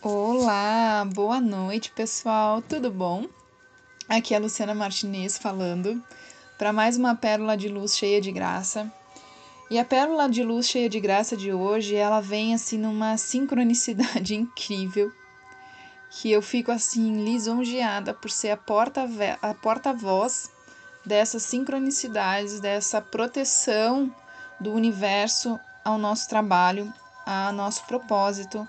Olá, boa noite, pessoal. Tudo bom? Aqui é a Luciana Martinez falando para mais uma pérola de luz cheia de graça. E a pérola de luz cheia de graça de hoje, ela vem assim numa sincronicidade incrível, que eu fico assim lisonjeada por ser a porta a porta-voz dessas sincronicidades, dessa proteção do universo ao nosso trabalho, a nosso propósito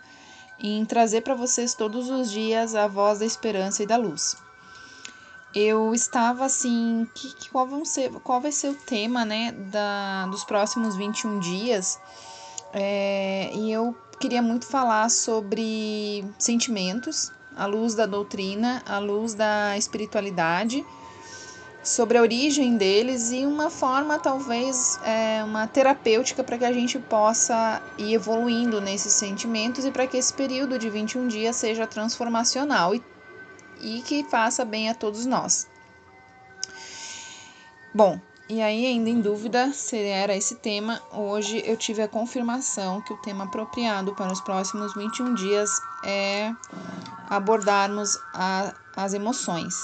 em trazer para vocês todos os dias a voz da esperança e da luz. Eu estava assim, que, que, qual, vão ser, qual vai ser o tema né, da, dos próximos 21 dias? É, e eu queria muito falar sobre sentimentos, à luz da doutrina, à luz da espiritualidade sobre a origem deles e uma forma, talvez, é, uma terapêutica para que a gente possa ir evoluindo nesses sentimentos e para que esse período de 21 dias seja transformacional e, e que faça bem a todos nós. Bom, e aí, ainda em dúvida se era esse tema, hoje eu tive a confirmação que o tema apropriado para os próximos 21 dias é abordarmos a, as emoções.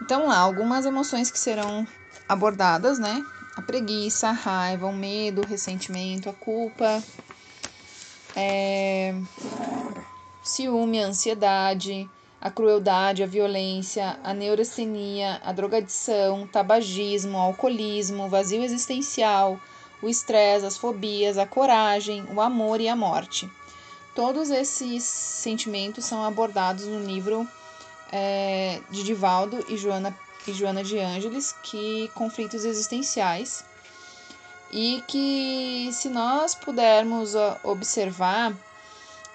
Então, lá, algumas emoções que serão abordadas, né? A preguiça, a raiva, o medo, o ressentimento, a culpa, é... ciúme, a ansiedade, a crueldade, a violência, a neurastenia, a drogadição, tabagismo, alcoolismo, vazio existencial, o estresse, as fobias, a coragem, o amor e a morte. Todos esses sentimentos são abordados no livro é, de Divaldo e Joana, e Joana de Ângeles, que conflitos existenciais, e que se nós pudermos observar,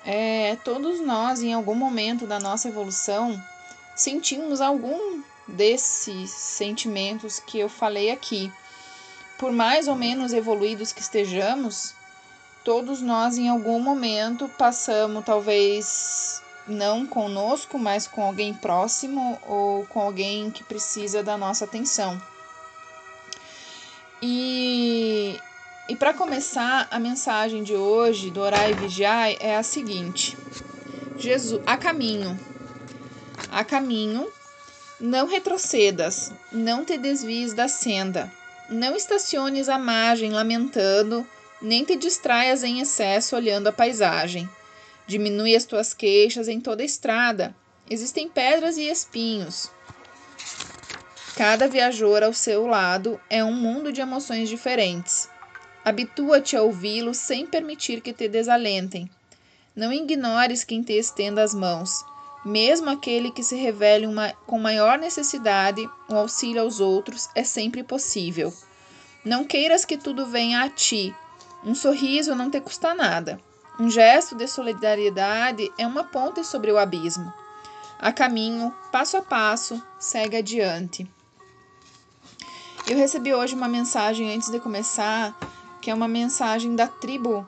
é, todos nós, em algum momento da nossa evolução, sentimos algum desses sentimentos que eu falei aqui. Por mais ou menos evoluídos que estejamos, todos nós em algum momento passamos talvez não conosco, mas com alguém próximo ou com alguém que precisa da nossa atenção. E, e para começar, a mensagem de hoje do Orai e Vigiai é a seguinte: Jesus, a caminho, a caminho, não retrocedas, não te desvies da senda, não estaciones à margem lamentando, nem te distraias em excesso olhando a paisagem Diminui as tuas queixas em toda a estrada. Existem pedras e espinhos. Cada viajor ao seu lado é um mundo de emoções diferentes. Habitua-te a ouvi-los sem permitir que te desalentem. Não ignores quem te estenda as mãos. Mesmo aquele que se revele uma, com maior necessidade, o auxílio aos outros é sempre possível. Não queiras que tudo venha a ti. Um sorriso não te custa nada. Um gesto de solidariedade é uma ponte sobre o abismo. A caminho, passo a passo, segue adiante. Eu recebi hoje uma mensagem antes de começar, que é uma mensagem da tribo,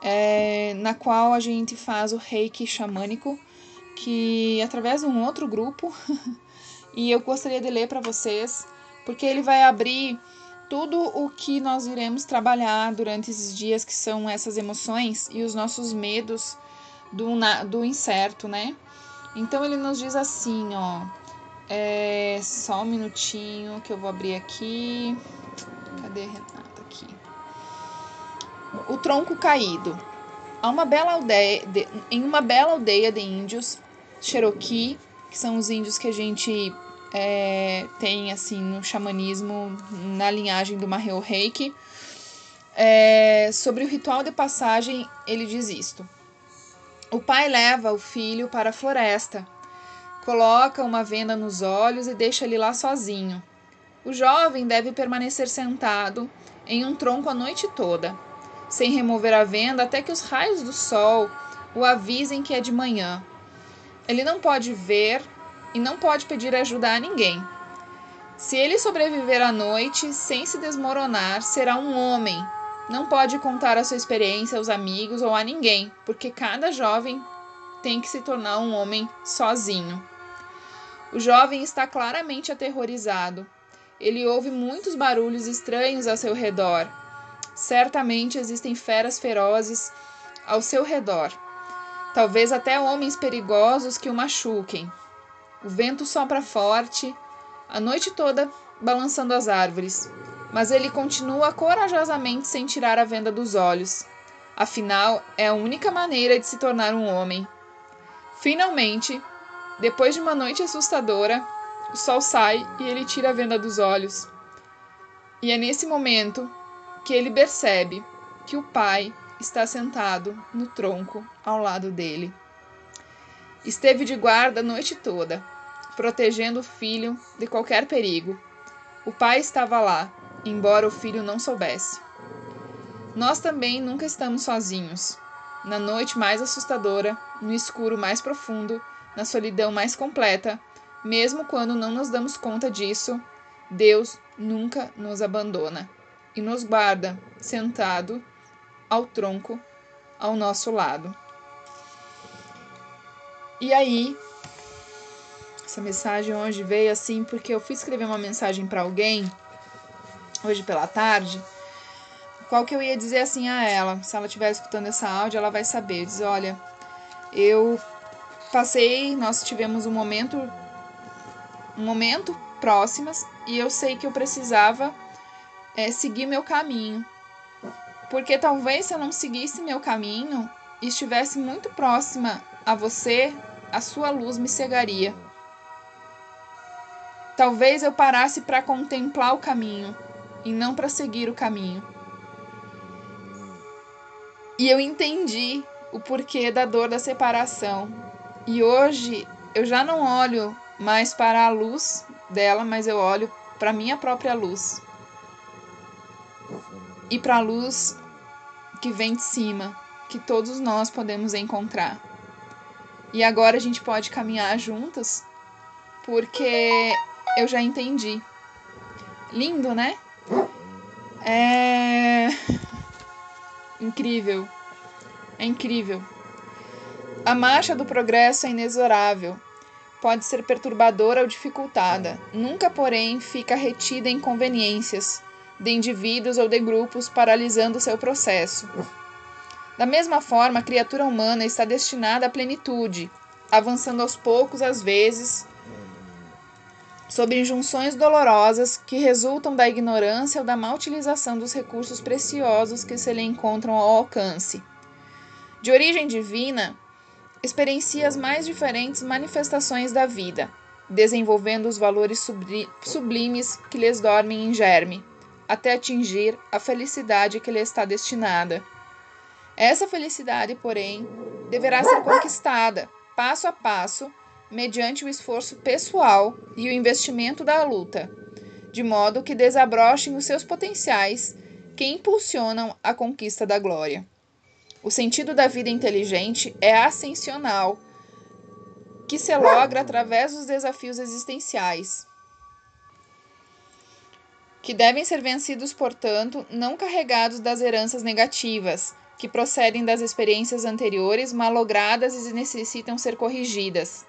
é, na qual a gente faz o reiki xamânico, que através de um outro grupo, e eu gostaria de ler para vocês, porque ele vai abrir tudo o que nós iremos trabalhar durante esses dias, que são essas emoções e os nossos medos do, do incerto, né? Então ele nos diz assim, ó. É, só um minutinho que eu vou abrir aqui. Cadê a Renata aqui? O tronco caído. Há uma bela aldeia, de, em uma bela aldeia de índios Cherokee, que são os índios que a gente é, tem assim no xamanismo na linhagem do Maheu Reiki. É, sobre o ritual de passagem, ele diz isto: O pai leva o filho para a floresta, coloca uma venda nos olhos e deixa ele lá sozinho. O jovem deve permanecer sentado em um tronco a noite toda, sem remover a venda até que os raios do sol o avisem que é de manhã. Ele não pode ver e não pode pedir ajuda a ninguém. Se ele sobreviver à noite sem se desmoronar, será um homem. Não pode contar a sua experiência aos amigos ou a ninguém, porque cada jovem tem que se tornar um homem sozinho. O jovem está claramente aterrorizado. Ele ouve muitos barulhos estranhos ao seu redor. Certamente existem feras ferozes ao seu redor. talvez até homens perigosos que o machuquem. O vento sopra forte, a noite toda balançando as árvores, mas ele continua corajosamente sem tirar a venda dos olhos. Afinal, é a única maneira de se tornar um homem. Finalmente, depois de uma noite assustadora, o sol sai e ele tira a venda dos olhos. E é nesse momento que ele percebe que o pai está sentado no tronco ao lado dele. Esteve de guarda a noite toda, protegendo o filho de qualquer perigo. O pai estava lá, embora o filho não soubesse. Nós também nunca estamos sozinhos. Na noite mais assustadora, no escuro mais profundo, na solidão mais completa, mesmo quando não nos damos conta disso, Deus nunca nos abandona e nos guarda sentado ao tronco ao nosso lado. E aí, essa mensagem hoje veio assim porque eu fui escrever uma mensagem para alguém hoje pela tarde, qual que eu ia dizer assim a ela, se ela estiver escutando essa áudio, ela vai saber. Diz, olha, eu passei, nós tivemos um momento um momento próximas e eu sei que eu precisava é, seguir meu caminho. Porque talvez se eu não seguisse meu caminho e estivesse muito próxima a você, a sua luz me cegaria. Talvez eu parasse para contemplar o caminho e não para seguir o caminho. E eu entendi o porquê da dor da separação. E hoje eu já não olho mais para a luz dela, mas eu olho para minha própria luz. E para a luz que vem de cima, que todos nós podemos encontrar. E agora a gente pode caminhar juntas, porque eu já entendi. Lindo, né? É incrível. É incrível. A marcha do progresso é inexorável. Pode ser perturbadora ou dificultada. Nunca, porém, fica retida em conveniências de indivíduos ou de grupos, paralisando seu processo. Da mesma forma, a criatura humana está destinada à plenitude, avançando aos poucos, às vezes, sobre injunções dolorosas que resultam da ignorância ou da má utilização dos recursos preciosos que se lhe encontram ao alcance. De origem divina, experiencia as mais diferentes manifestações da vida, desenvolvendo os valores sublimes que lhes dormem em germe, até atingir a felicidade que lhe está destinada. Essa felicidade, porém, deverá ser conquistada, passo a passo, mediante o esforço pessoal e o investimento da luta, de modo que desabrochem os seus potenciais que impulsionam a conquista da glória. O sentido da vida inteligente é ascensional, que se logra através dos desafios existenciais, que devem ser vencidos, portanto, não carregados das heranças negativas, que procedem das experiências anteriores malogradas e necessitam ser corrigidas.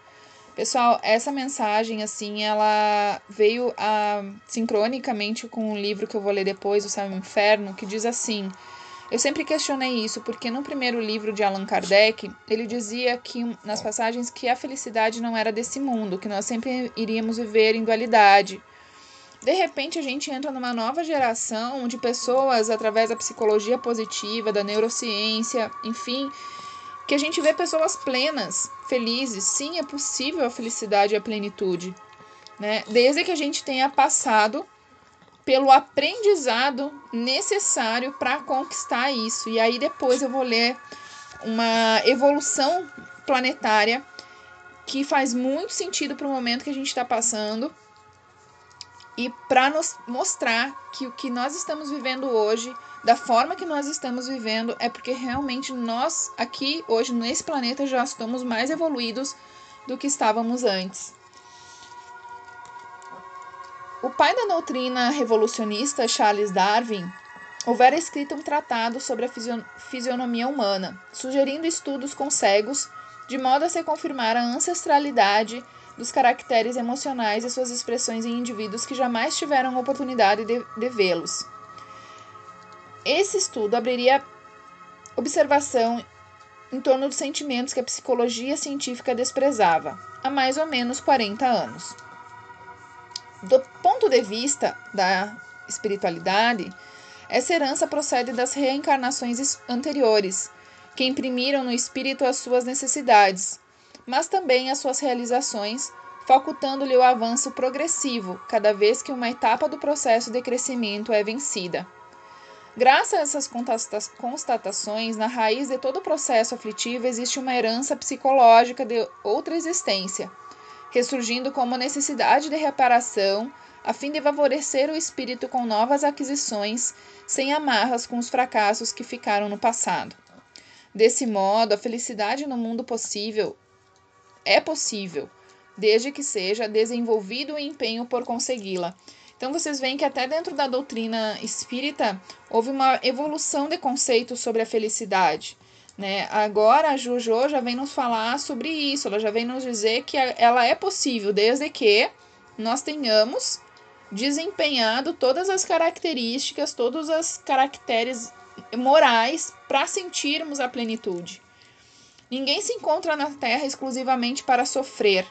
Pessoal, essa mensagem, assim, ela veio a, sincronicamente com um livro que eu vou ler depois, O Céu e o Inferno, que diz assim: Eu sempre questionei isso, porque no primeiro livro de Allan Kardec, ele dizia que, nas passagens, que a felicidade não era desse mundo, que nós sempre iríamos viver em dualidade. De repente, a gente entra numa nova geração de pessoas, através da psicologia positiva, da neurociência, enfim, que a gente vê pessoas plenas, felizes. Sim, é possível a felicidade e a plenitude, né? Desde que a gente tenha passado pelo aprendizado necessário para conquistar isso. E aí depois eu vou ler uma evolução planetária que faz muito sentido para o momento que a gente está passando e para nos mostrar que o que nós estamos vivendo hoje da forma que nós estamos vivendo é porque realmente nós aqui hoje nesse planeta já estamos mais evoluídos do que estávamos antes. O pai da doutrina revolucionista, Charles Darwin, houvera escrito um tratado sobre a fisionomia humana, sugerindo estudos com cegos, de modo a se confirmar a ancestralidade dos caracteres emocionais e suas expressões em indivíduos que jamais tiveram oportunidade de, de vê-los. Esse estudo abriria observação em torno dos sentimentos que a psicologia científica desprezava há mais ou menos 40 anos. Do ponto de vista da espiritualidade, essa herança procede das reencarnações anteriores, que imprimiram no espírito as suas necessidades, mas também as suas realizações, facultando-lhe o avanço progressivo cada vez que uma etapa do processo de crescimento é vencida. Graças a essas constatações, na raiz de todo o processo aflitivo existe uma herança psicológica de outra existência, ressurgindo como necessidade de reparação, a fim de favorecer o espírito com novas aquisições, sem amarras com os fracassos que ficaram no passado. Desse modo, a felicidade no mundo possível é possível, desde que seja desenvolvido o empenho por consegui-la então vocês veem que até dentro da doutrina espírita houve uma evolução de conceitos sobre a felicidade. Né? Agora a Jujo já vem nos falar sobre isso, ela já vem nos dizer que ela é possível desde que nós tenhamos desempenhado todas as características, todos os caracteres morais para sentirmos a plenitude. Ninguém se encontra na Terra exclusivamente para sofrer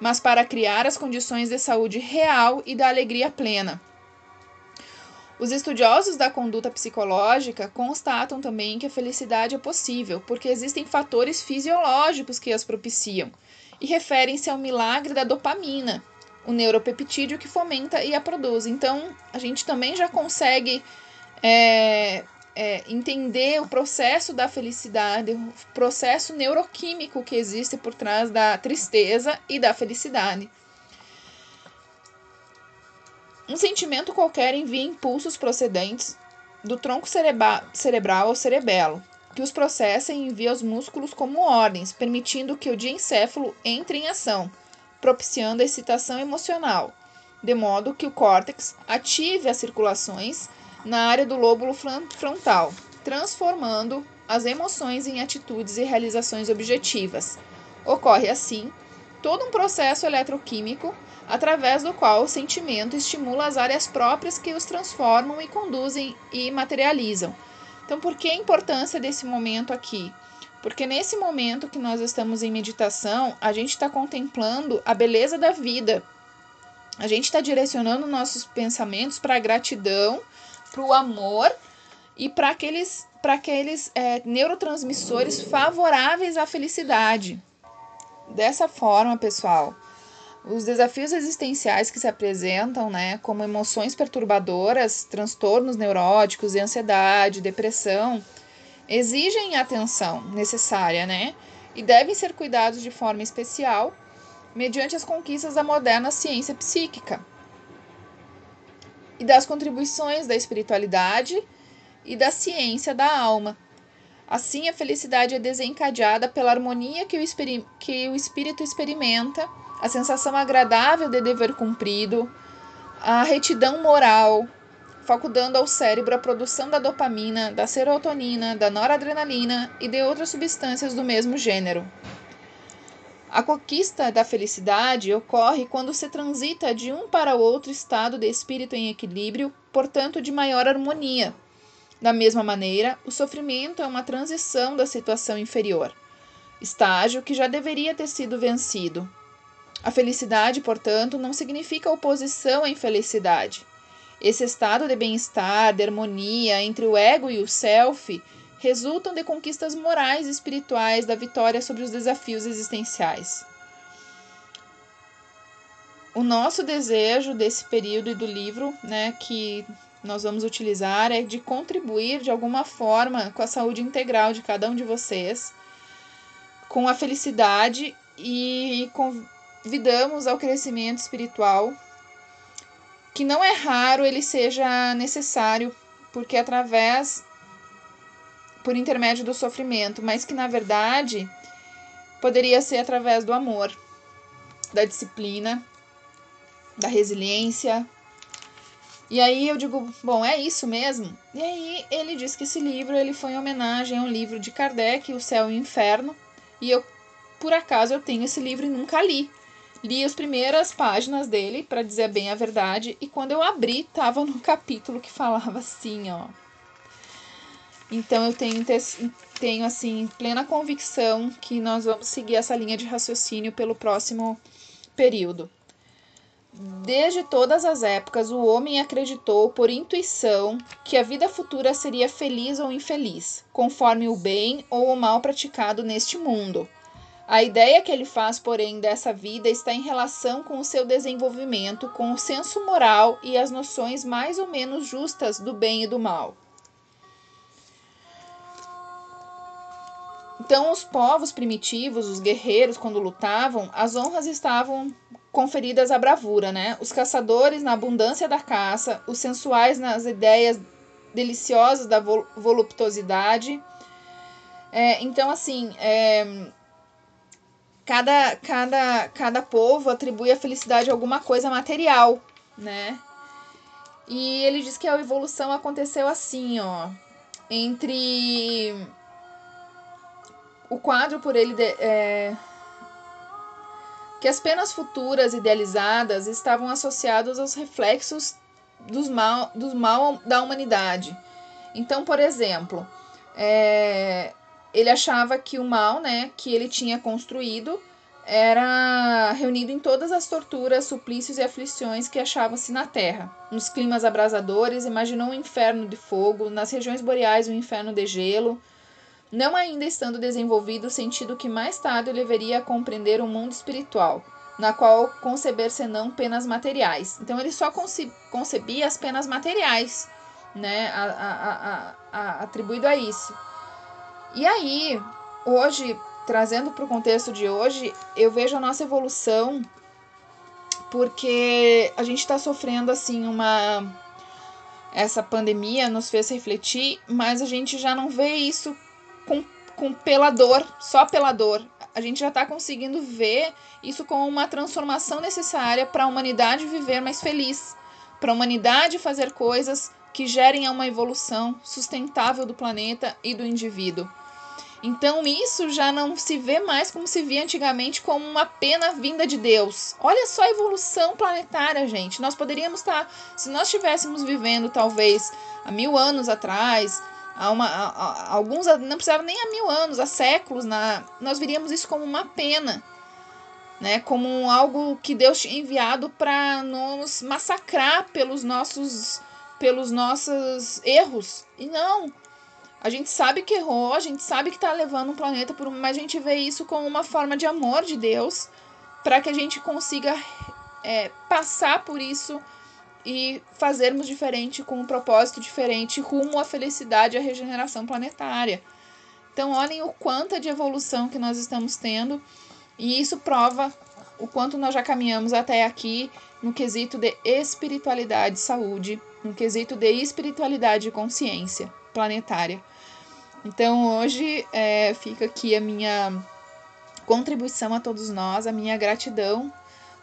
mas para criar as condições de saúde real e da alegria plena. Os estudiosos da conduta psicológica constatam também que a felicidade é possível, porque existem fatores fisiológicos que as propiciam, e referem-se ao milagre da dopamina, o neuropeptídeo que fomenta e a produz. Então, a gente também já consegue é, é, entender o processo da felicidade, o processo neuroquímico que existe por trás da tristeza e da felicidade. Um sentimento qualquer envia impulsos procedentes do tronco cerebral ao cerebelo, que os processa e envia aos músculos como ordens, permitindo que o diencéfalo entre em ação, propiciando a excitação emocional, de modo que o córtex ative as circulações na área do lóbulo frontal, transformando as emoções em atitudes e realizações objetivas. Ocorre assim todo um processo eletroquímico através do qual o sentimento estimula as áreas próprias que os transformam e conduzem e materializam. Então, por que a importância desse momento aqui? Porque nesse momento que nós estamos em meditação, a gente está contemplando a beleza da vida. A gente está direcionando nossos pensamentos para a gratidão para o amor e para aqueles, pra aqueles é, neurotransmissores favoráveis à felicidade. Dessa forma, pessoal, os desafios existenciais que se apresentam, né, como emoções perturbadoras, transtornos neuróticos ansiedade, depressão, exigem atenção necessária, né, e devem ser cuidados de forma especial mediante as conquistas da moderna ciência psíquica, e das contribuições da espiritualidade e da ciência da alma. Assim, a felicidade é desencadeada pela harmonia que o, que o espírito experimenta, a sensação agradável de dever cumprido, a retidão moral, facultando ao cérebro a produção da dopamina, da serotonina, da noradrenalina e de outras substâncias do mesmo gênero. A conquista da felicidade ocorre quando se transita de um para outro estado de espírito em equilíbrio, portanto, de maior harmonia. Da mesma maneira, o sofrimento é uma transição da situação inferior, estágio que já deveria ter sido vencido. A felicidade, portanto, não significa oposição à infelicidade. Esse estado de bem-estar, de harmonia entre o ego e o self resultam de conquistas morais e espirituais da vitória sobre os desafios existenciais. O nosso desejo desse período e do livro, né, que nós vamos utilizar é de contribuir de alguma forma com a saúde integral de cada um de vocês, com a felicidade e convidamos ao crescimento espiritual, que não é raro ele seja necessário, porque através por intermédio do sofrimento, mas que na verdade poderia ser através do amor, da disciplina, da resiliência. E aí eu digo, bom, é isso mesmo? E aí ele diz que esse livro ele foi em homenagem a um livro de Kardec, O Céu e o Inferno, e eu por acaso eu tenho esse livro e nunca li. Li as primeiras páginas dele, para dizer bem a verdade, e quando eu abri, tava no capítulo que falava assim, ó: Então eu tenho, tenho assim plena convicção que nós vamos seguir essa linha de raciocínio pelo próximo período. Desde todas as épocas, o homem acreditou por intuição que a vida futura seria feliz ou infeliz, conforme o bem ou o mal praticado neste mundo. A ideia que ele faz, porém, dessa vida está em relação com o seu desenvolvimento, com o senso moral e as noções mais ou menos justas do bem e do mal. Então, os povos primitivos, os guerreiros, quando lutavam, as honras estavam conferidas à bravura, né? Os caçadores na abundância da caça, os sensuais nas ideias deliciosas da voluptuosidade. É, então, assim, é, cada, cada, cada povo atribui a felicidade a alguma coisa material, né? E ele diz que a evolução aconteceu assim, ó, entre o quadro por ele de, é, que as penas futuras idealizadas estavam associadas aos reflexos dos mal, dos mal da humanidade. Então, por exemplo, é, ele achava que o mal, né, que ele tinha construído era reunido em todas as torturas, suplícios e aflições que achavam-se na terra. Nos climas abrasadores, imaginou um inferno de fogo, nas regiões boreais um inferno de gelo, não ainda estando desenvolvido o sentido que mais tarde levaria a compreender o mundo espiritual, na qual conceber senão penas materiais. Então ele só concebia as penas materiais, né, a, a, a, atribuído a isso. E aí, hoje, trazendo para o contexto de hoje, eu vejo a nossa evolução porque a gente está sofrendo assim uma essa pandemia nos fez refletir, mas a gente já não vê isso com, com pela dor, só pela dor. A gente já está conseguindo ver isso como uma transformação necessária para a humanidade viver mais feliz, para a humanidade fazer coisas que gerem uma evolução sustentável do planeta e do indivíduo. Então isso já não se vê mais como se via antigamente como uma pena vinda de Deus. Olha só a evolução planetária, gente. Nós poderíamos estar, tá, se nós estivéssemos vivendo talvez há mil anos atrás, há, uma, há, alguns não precisava nem há mil anos, há séculos, na, nós veríamos isso como uma pena, né? Como algo que Deus tinha enviado para nos massacrar pelos nossos pelos nossos erros. E não. A gente sabe que errou, a gente sabe que está levando um planeta por mas a gente vê isso como uma forma de amor de Deus para que a gente consiga é, passar por isso e fazermos diferente com um propósito diferente rumo à felicidade e à regeneração planetária. Então, olhem o quanto de evolução que nós estamos tendo, e isso prova o quanto nós já caminhamos até aqui no quesito de espiritualidade e saúde, no quesito de espiritualidade e consciência planetária. Então, hoje é, fica aqui a minha contribuição a todos nós, a minha gratidão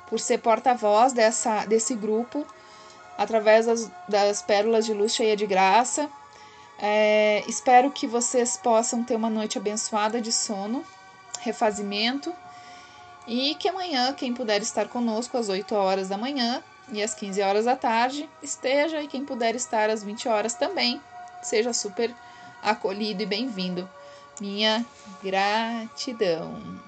por ser porta-voz dessa, desse grupo através das, das pérolas de luz cheia de graça. É, espero que vocês possam ter uma noite abençoada de sono, refazimento e que amanhã, quem puder estar conosco às 8 horas da manhã e às 15 horas da tarde, esteja e quem puder estar às 20 horas também, seja super acolhido e bem-vindo. Minha gratidão.